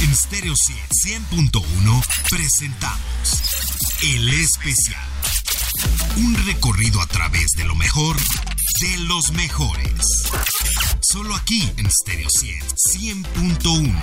En Stereo 100.1 presentamos El Especial. Un recorrido a través de lo mejor de los mejores. Solo aquí en Stereo 100.1.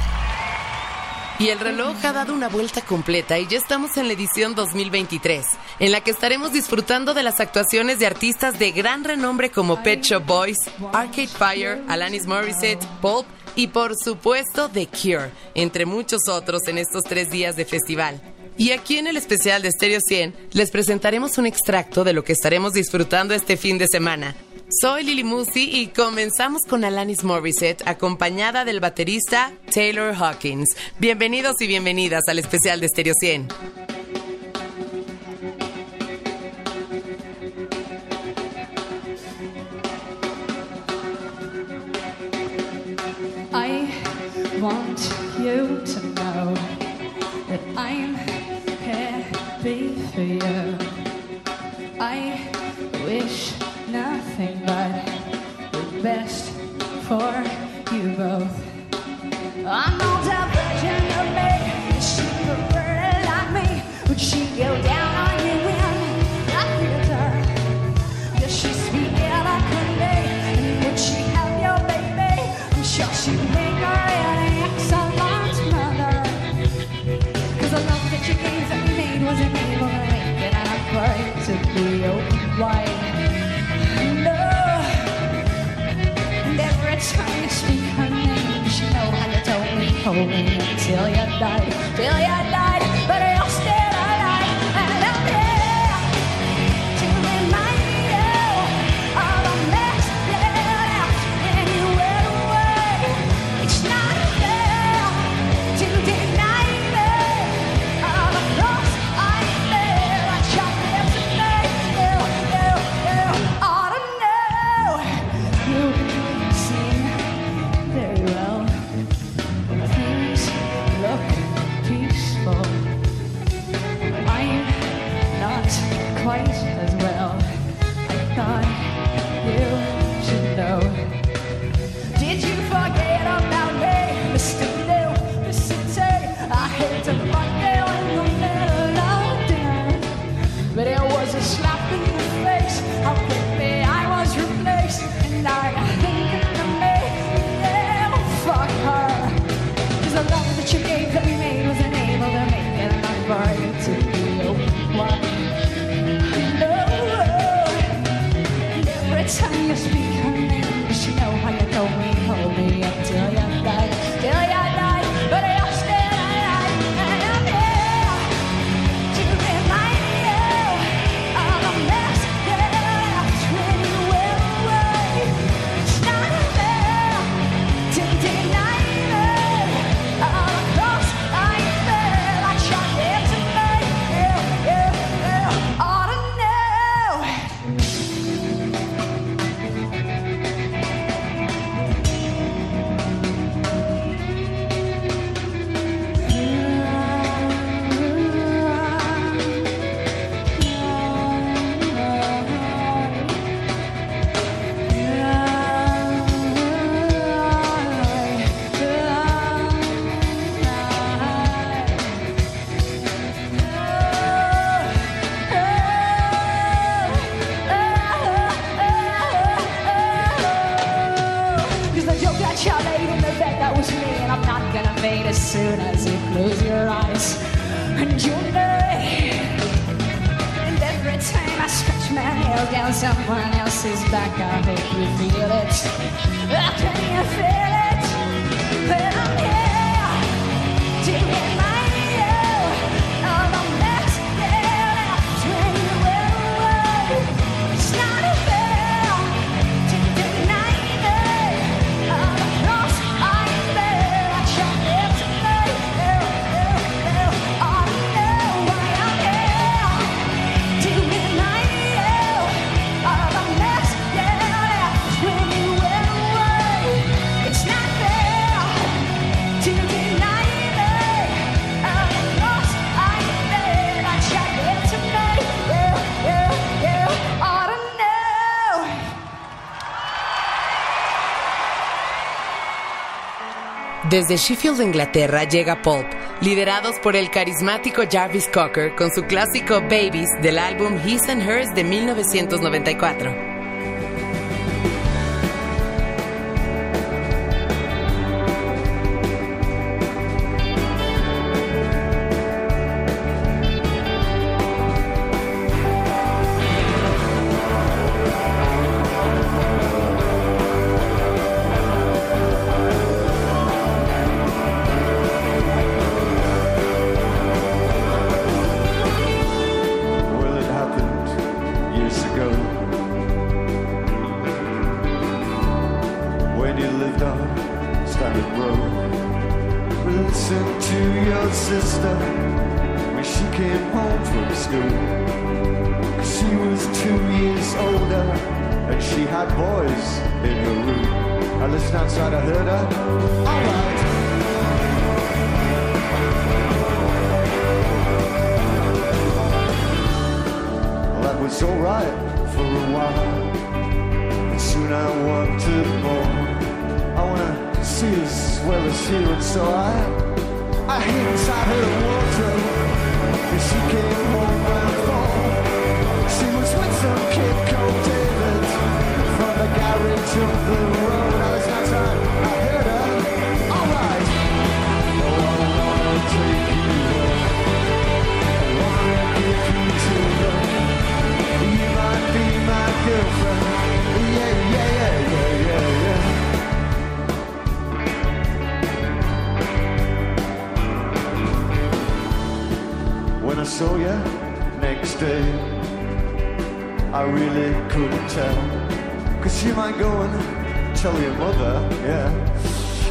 Y el reloj ha dado una vuelta completa y ya estamos en la edición 2023, en la que estaremos disfrutando de las actuaciones de artistas de gran renombre como Pet Shop Boys, Arcade Fire, Alanis Morissette, Pulp y por supuesto The Cure, entre muchos otros en estos tres días de festival. Y aquí en el especial de Stereo 100 les presentaremos un extracto de lo que estaremos disfrutando este fin de semana. Soy Lili Musi y comenzamos con Alanis Morissette acompañada del baterista Taylor Hawkins. Bienvenidos y bienvenidas al especial de Stereo 100. want you to know that I'm happy for you. I wish nothing but the best for you both. I'm no diversion of me. She's a like me, but she goes. die. Desde Sheffield, Inglaterra, llega Pulp, liderados por el carismático Jarvis Cocker con su clásico Babies del álbum His and Hers de 1994. Wanna as well as you, and so I, I hid inside her wardrobe. And she came home round four. She was with some kid called David from the garage up the road. Saw you next day, I really couldn't tell. Cause you might go and tell your mother, yeah.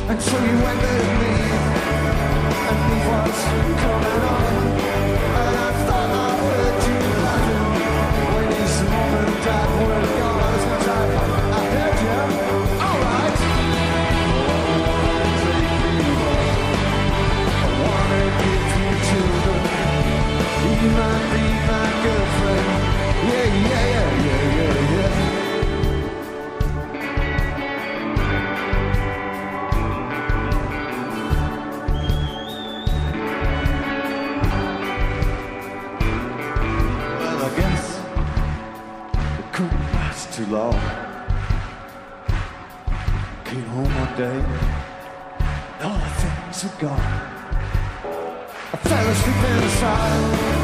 Until you went with me, and me was coming on. And I thought I heard you laughing when his mom and dad were Might be my girlfriend. Yeah, yeah, yeah, yeah, yeah, yeah. Well, I guess it couldn't last too long. Came home one day, all the things are gone. I fell asleep inside. I never heard her come. And then she opened up the wardrobe.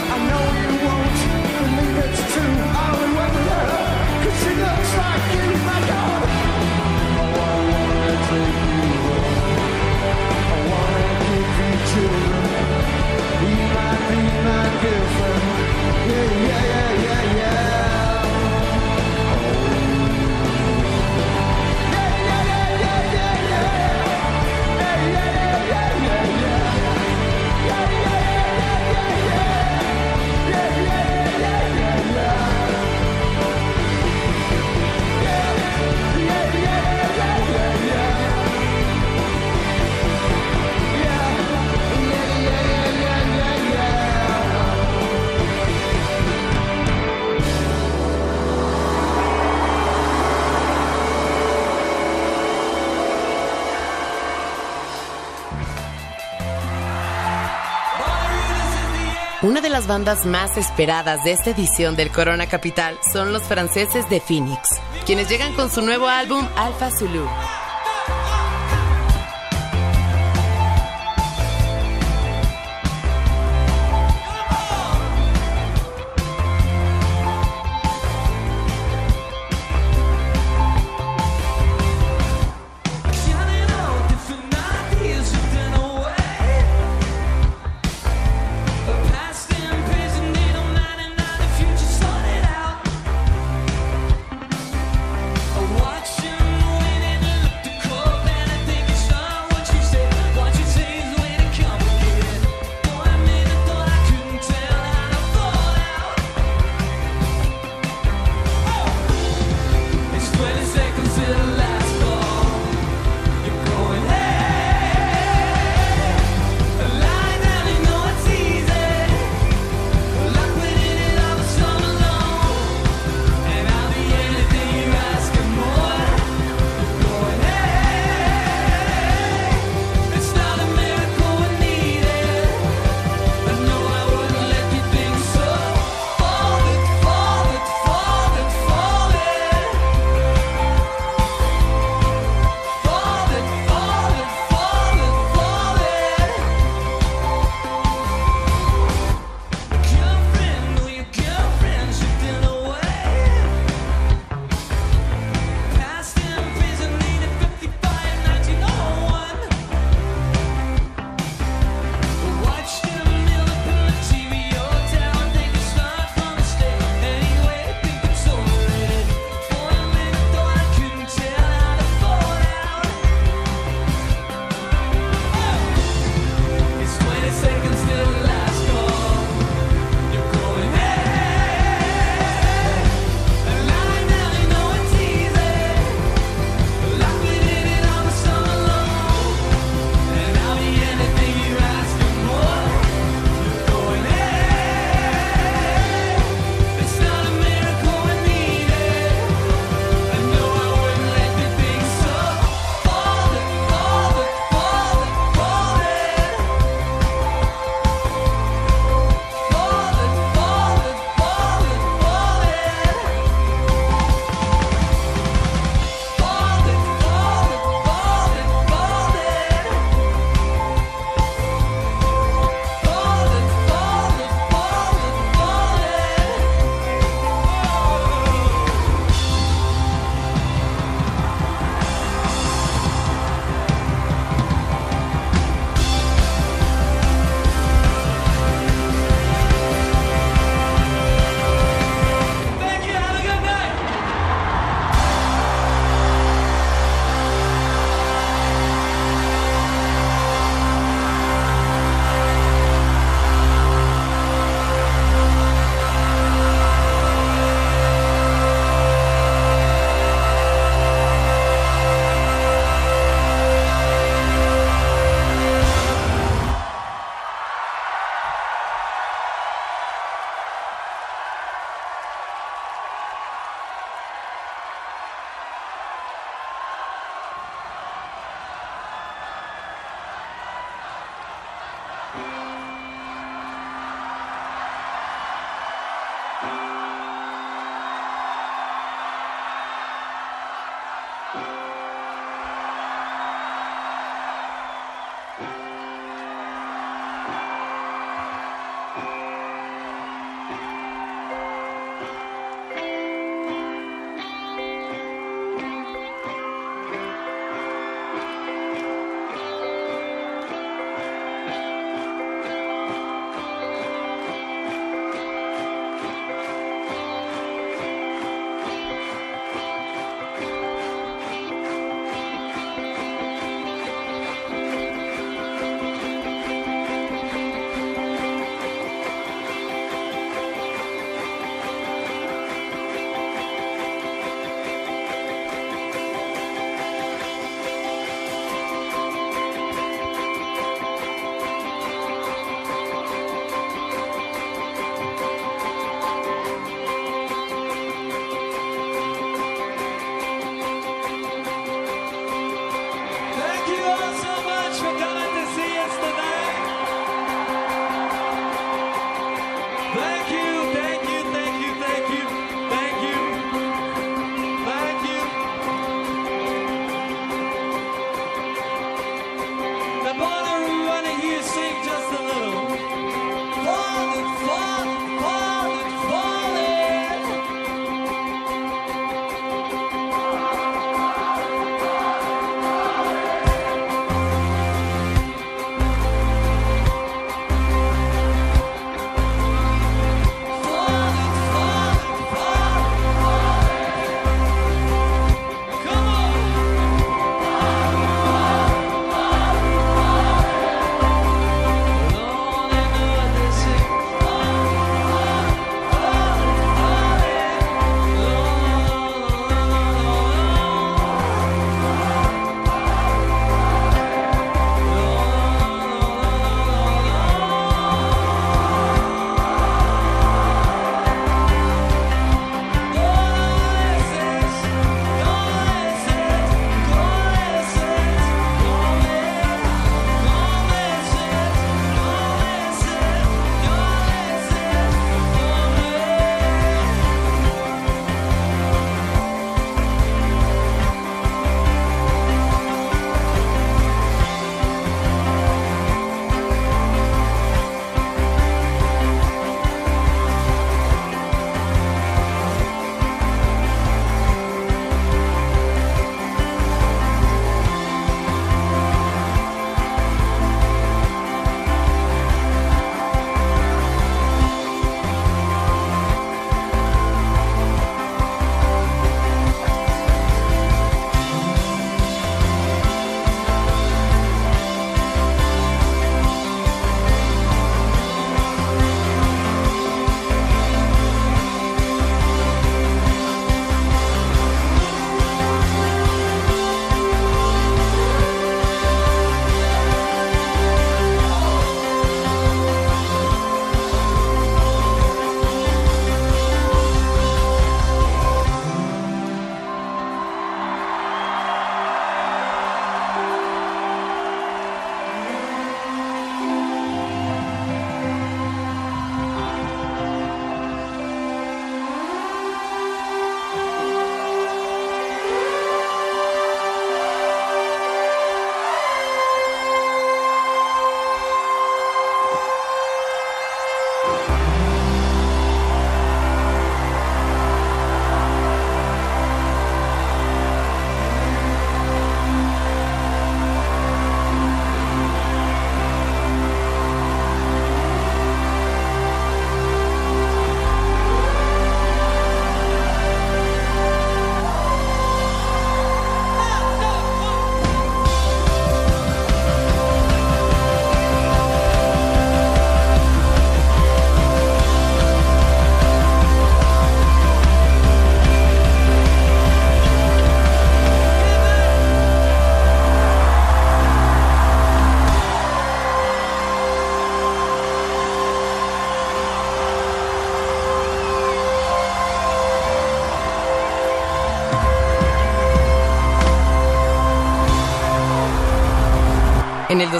girlfriend. Yeah, yeah, las bandas más esperadas de esta edición del Corona Capital son los franceses de Phoenix, quienes llegan con su nuevo álbum Alpha Zulu.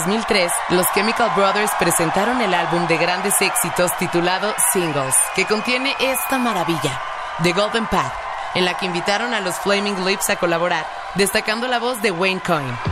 2003, los Chemical Brothers presentaron el álbum de grandes éxitos titulado Singles, que contiene esta maravilla, The Golden Path, en la que invitaron a los Flaming Lips a colaborar, destacando la voz de Wayne Coyne.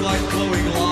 like glowing light.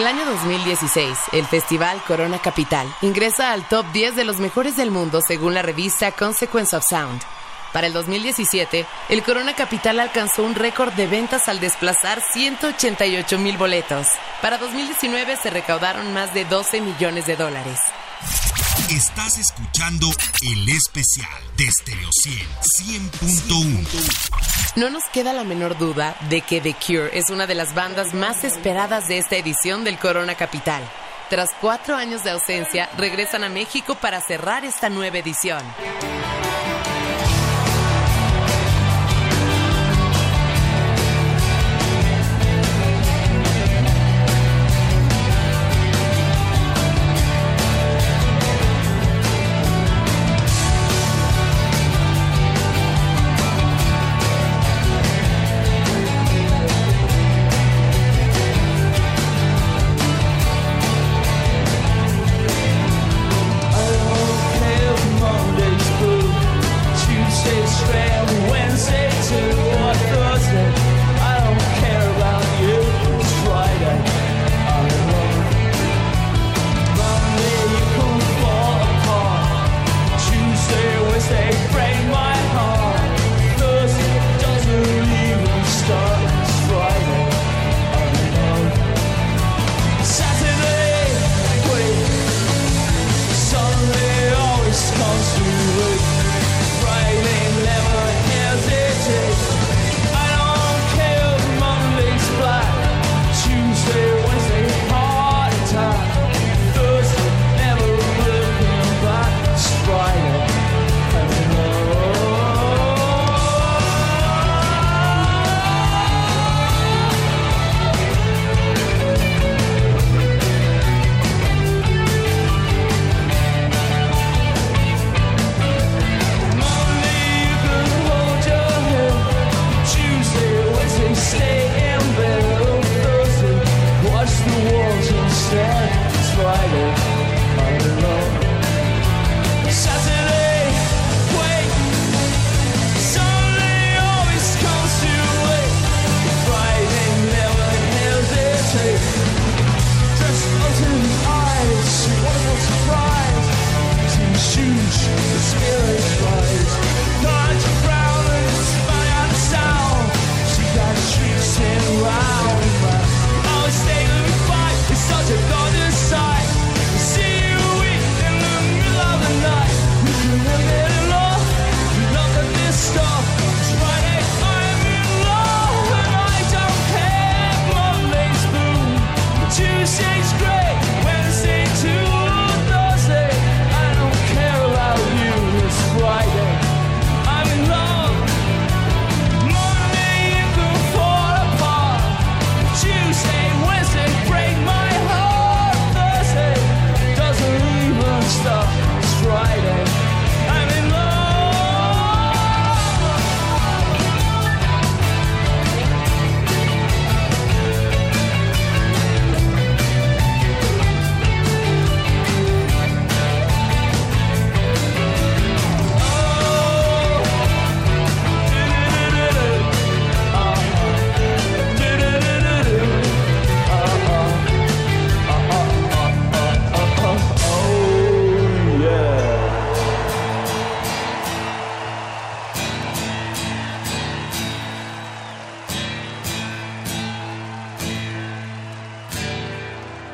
el año 2016, el festival Corona Capital ingresa al top 10 de los mejores del mundo según la revista Consequence of Sound. Para el 2017, el Corona Capital alcanzó un récord de ventas al desplazar 188 mil boletos. Para 2019 se recaudaron más de 12 millones de dólares. Estás escuchando el especial de Stereo 100, 100.1. No nos queda la menor duda de que The Cure es una de las bandas más esperadas de esta edición del Corona Capital. Tras cuatro años de ausencia, regresan a México para cerrar esta nueva edición.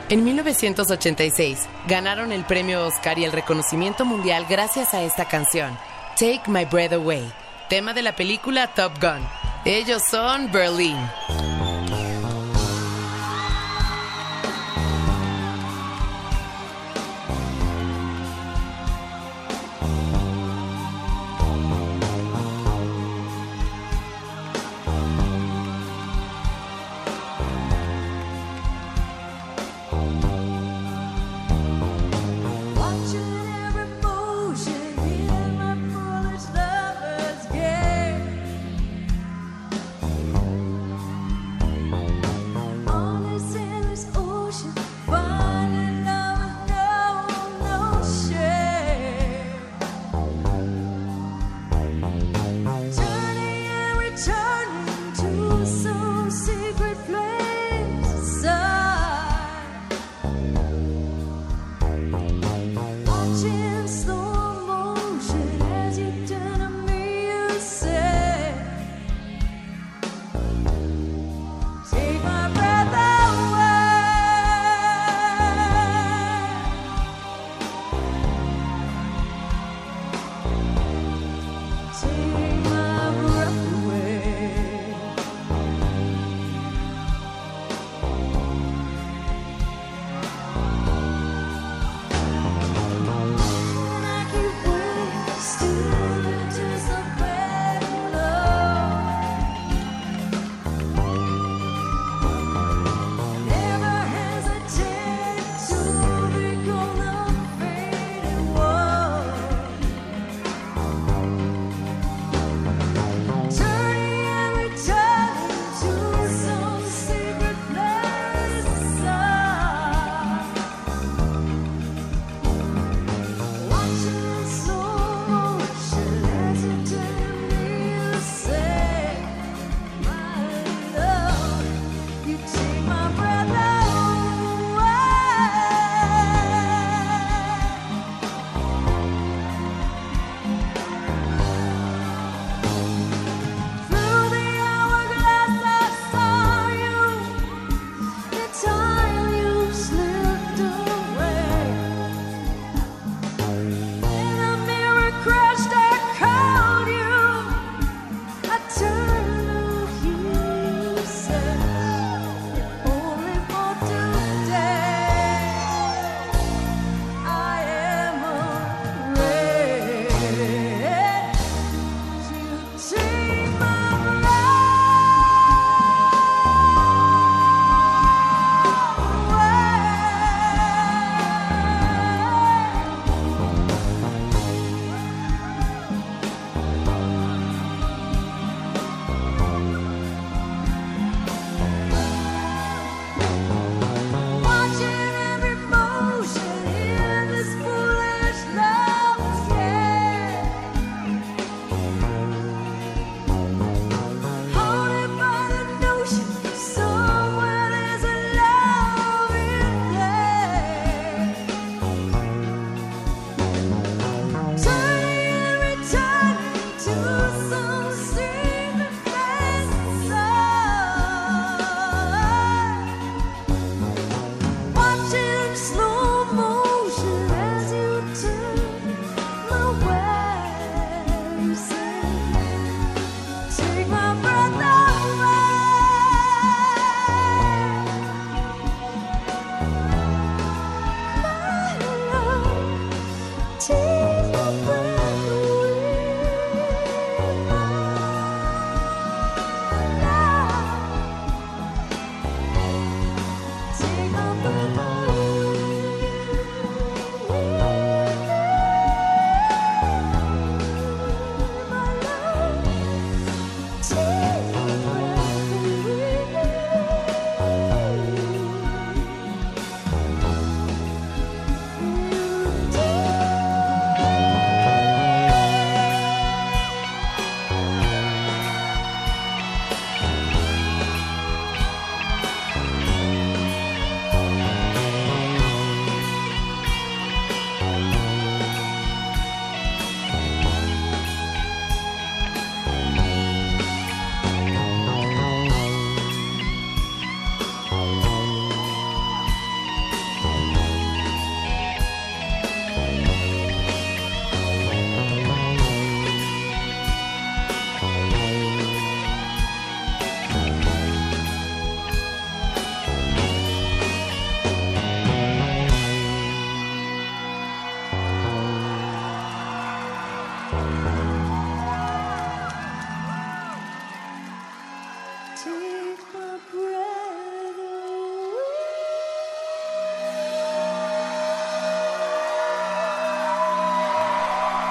En 1986 ganaron el premio Oscar y el reconocimiento mundial gracias a esta canción, Take My Breath Away, tema de la película Top Gun. Ellos son Berlin.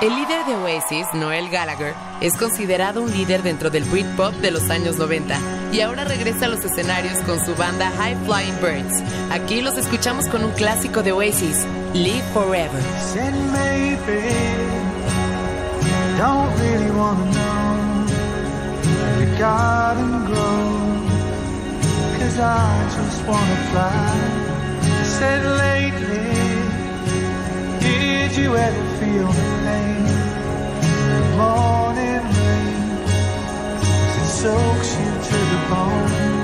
El líder de Oasis, Noel Gallagher, es considerado un líder dentro del Britpop de los años 90 y ahora regresa a los escenarios con su banda High Flying Birds. Aquí los escuchamos con un clásico de Oasis, Live Forever. Did you ever feel the pain the morning rain it soaks you to the bone?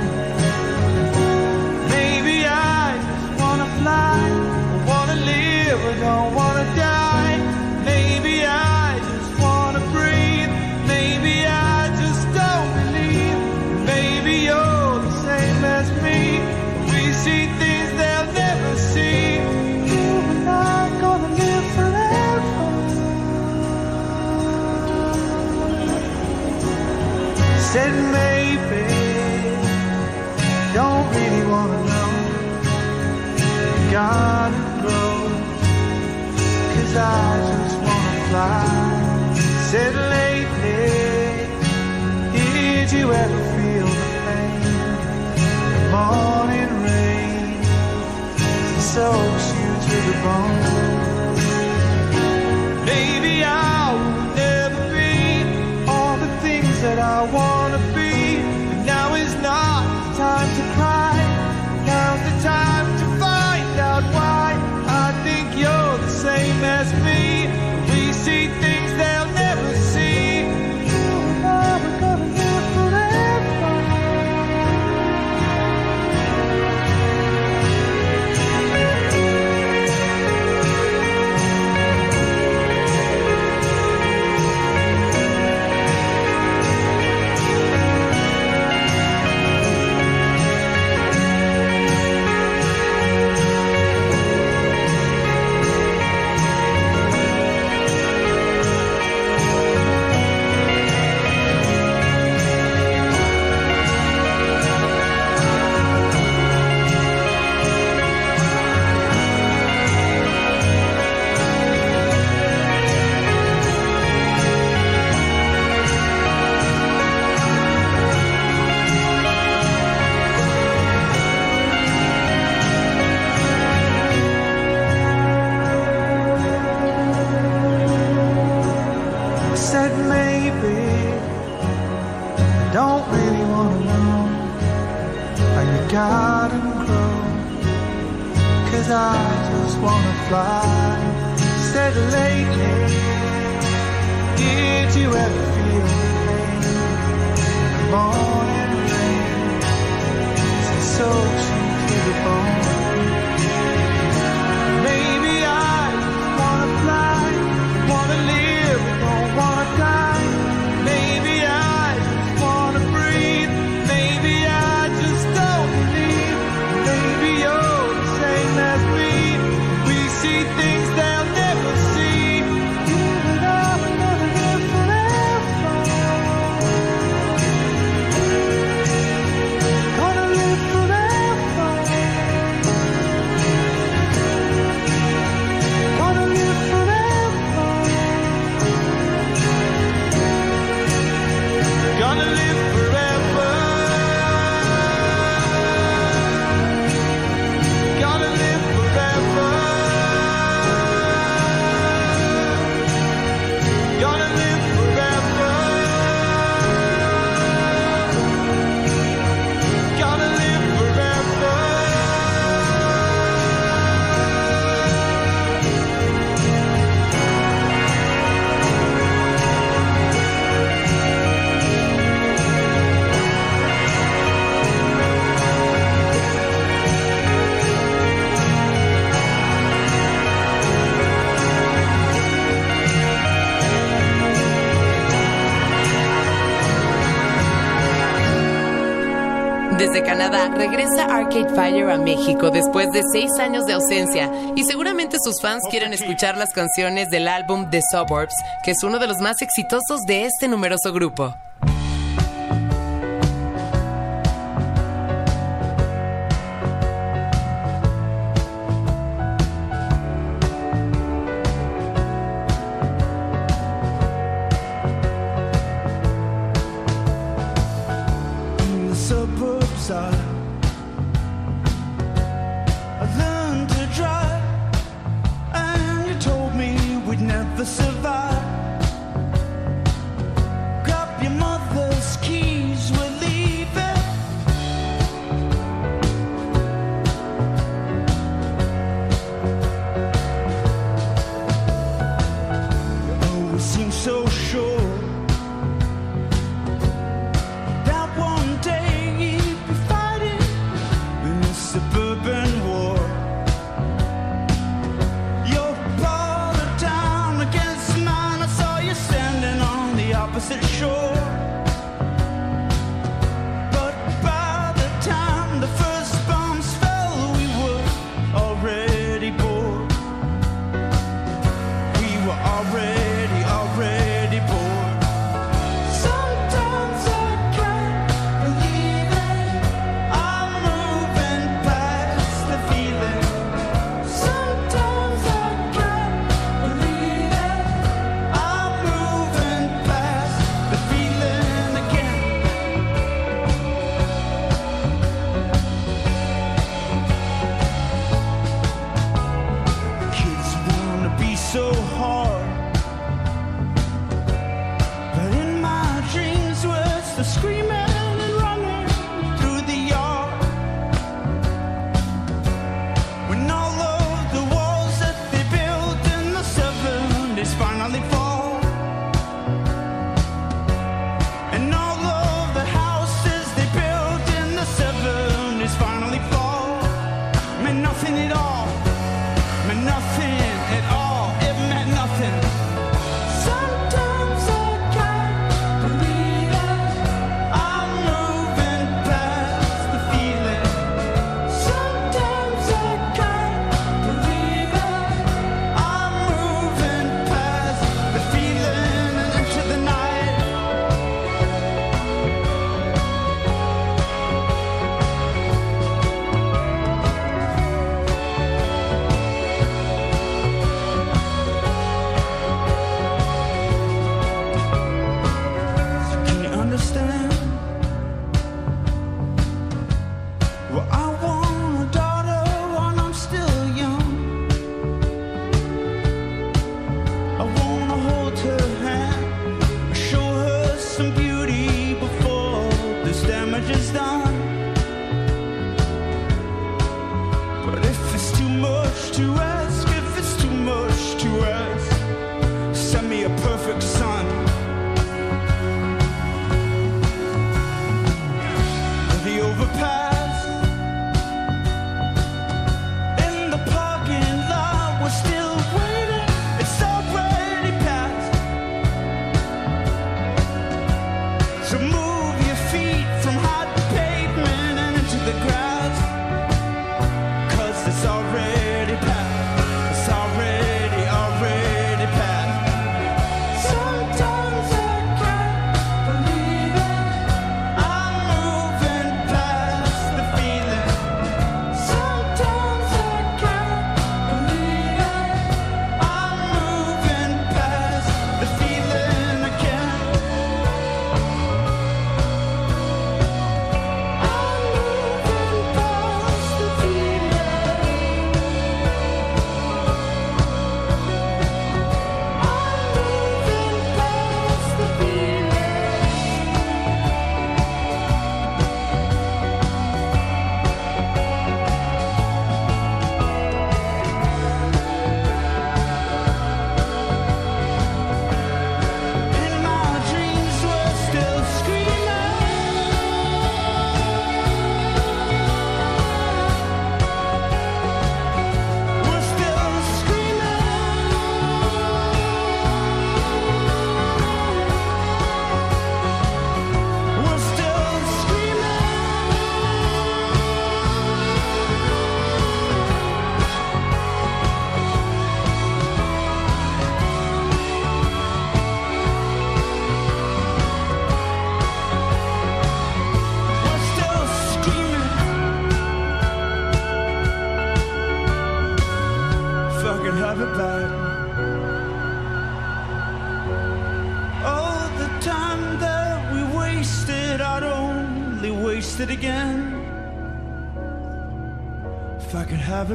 as I just wanna fly. Said lately, did you ever feel the pain? The morning rain soaks you to the bone. temporada regresa Arcade Fire a México después de seis años de ausencia y seguramente sus fans quieren escuchar las canciones del álbum The Suburbs, que es uno de los más exitosos de este numeroso grupo.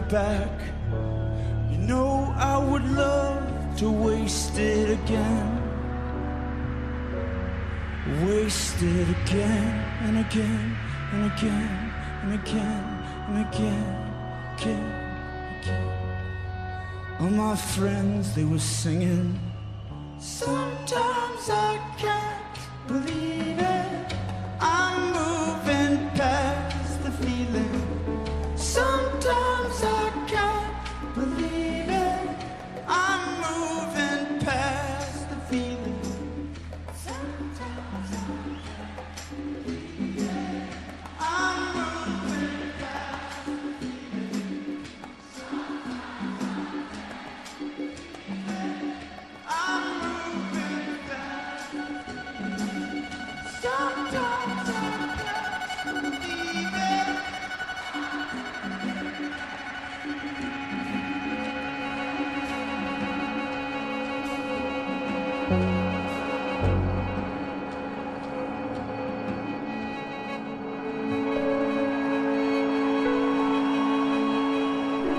Back, you know I would love to waste it again. Waste it again and again and again and again and again, again, again. All my friends, they were singing. Sometimes I can't believe it. I'm moving past the feeling. Sometimes I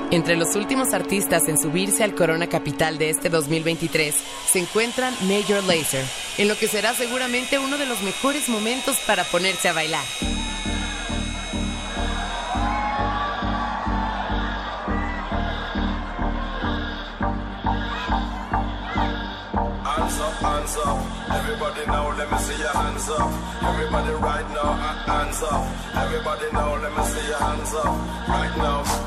Entre los últimos artistas en subirse al Corona Capital de este 2023 se encuentran Major Lazer, en lo que será seguramente uno de los mejores momentos para ponerse a bailar. Hands up. Everybody let me see your hands up. Everybody right now, hands up. Everybody let me see your hands up. Right now,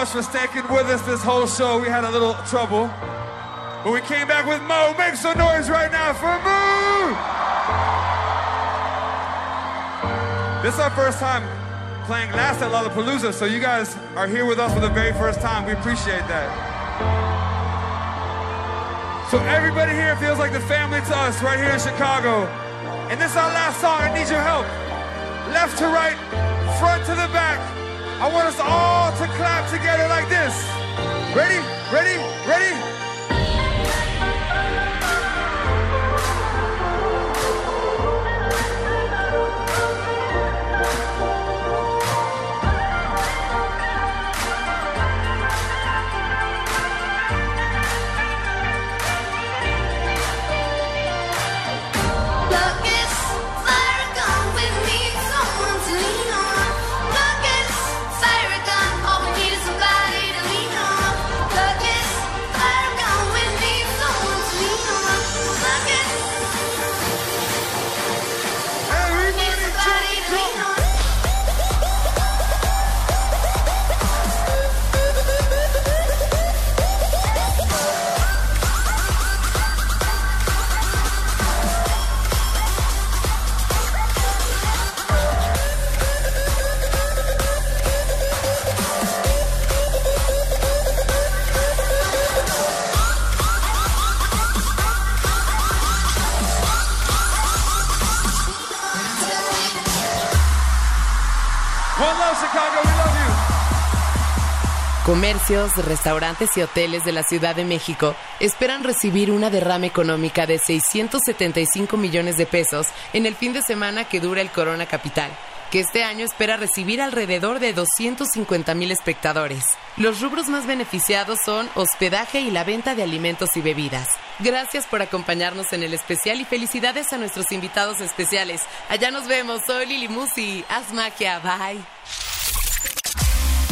Much for sticking with us this whole show. We had a little trouble. But we came back with Mo. Make some noise right now for Mo! This is our first time playing last at Lollapalooza, so you guys are here with us for the very first time. We appreciate that. So everybody here feels like the family to us right here in Chicago. And this is our last song. I need your help. Left to right, front to the back. I want us all to clap together like this. Ready? Ready? Ready? Comercios, restaurantes y hoteles de la Ciudad de México esperan recibir una derrama económica de 675 millones de pesos en el fin de semana que dura el Corona Capital, que este año espera recibir alrededor de 250 mil espectadores. Los rubros más beneficiados son hospedaje y la venta de alimentos y bebidas. Gracias por acompañarnos en el especial y felicidades a nuestros invitados especiales. Allá nos vemos, soy Lili Musi. Haz magia, bye.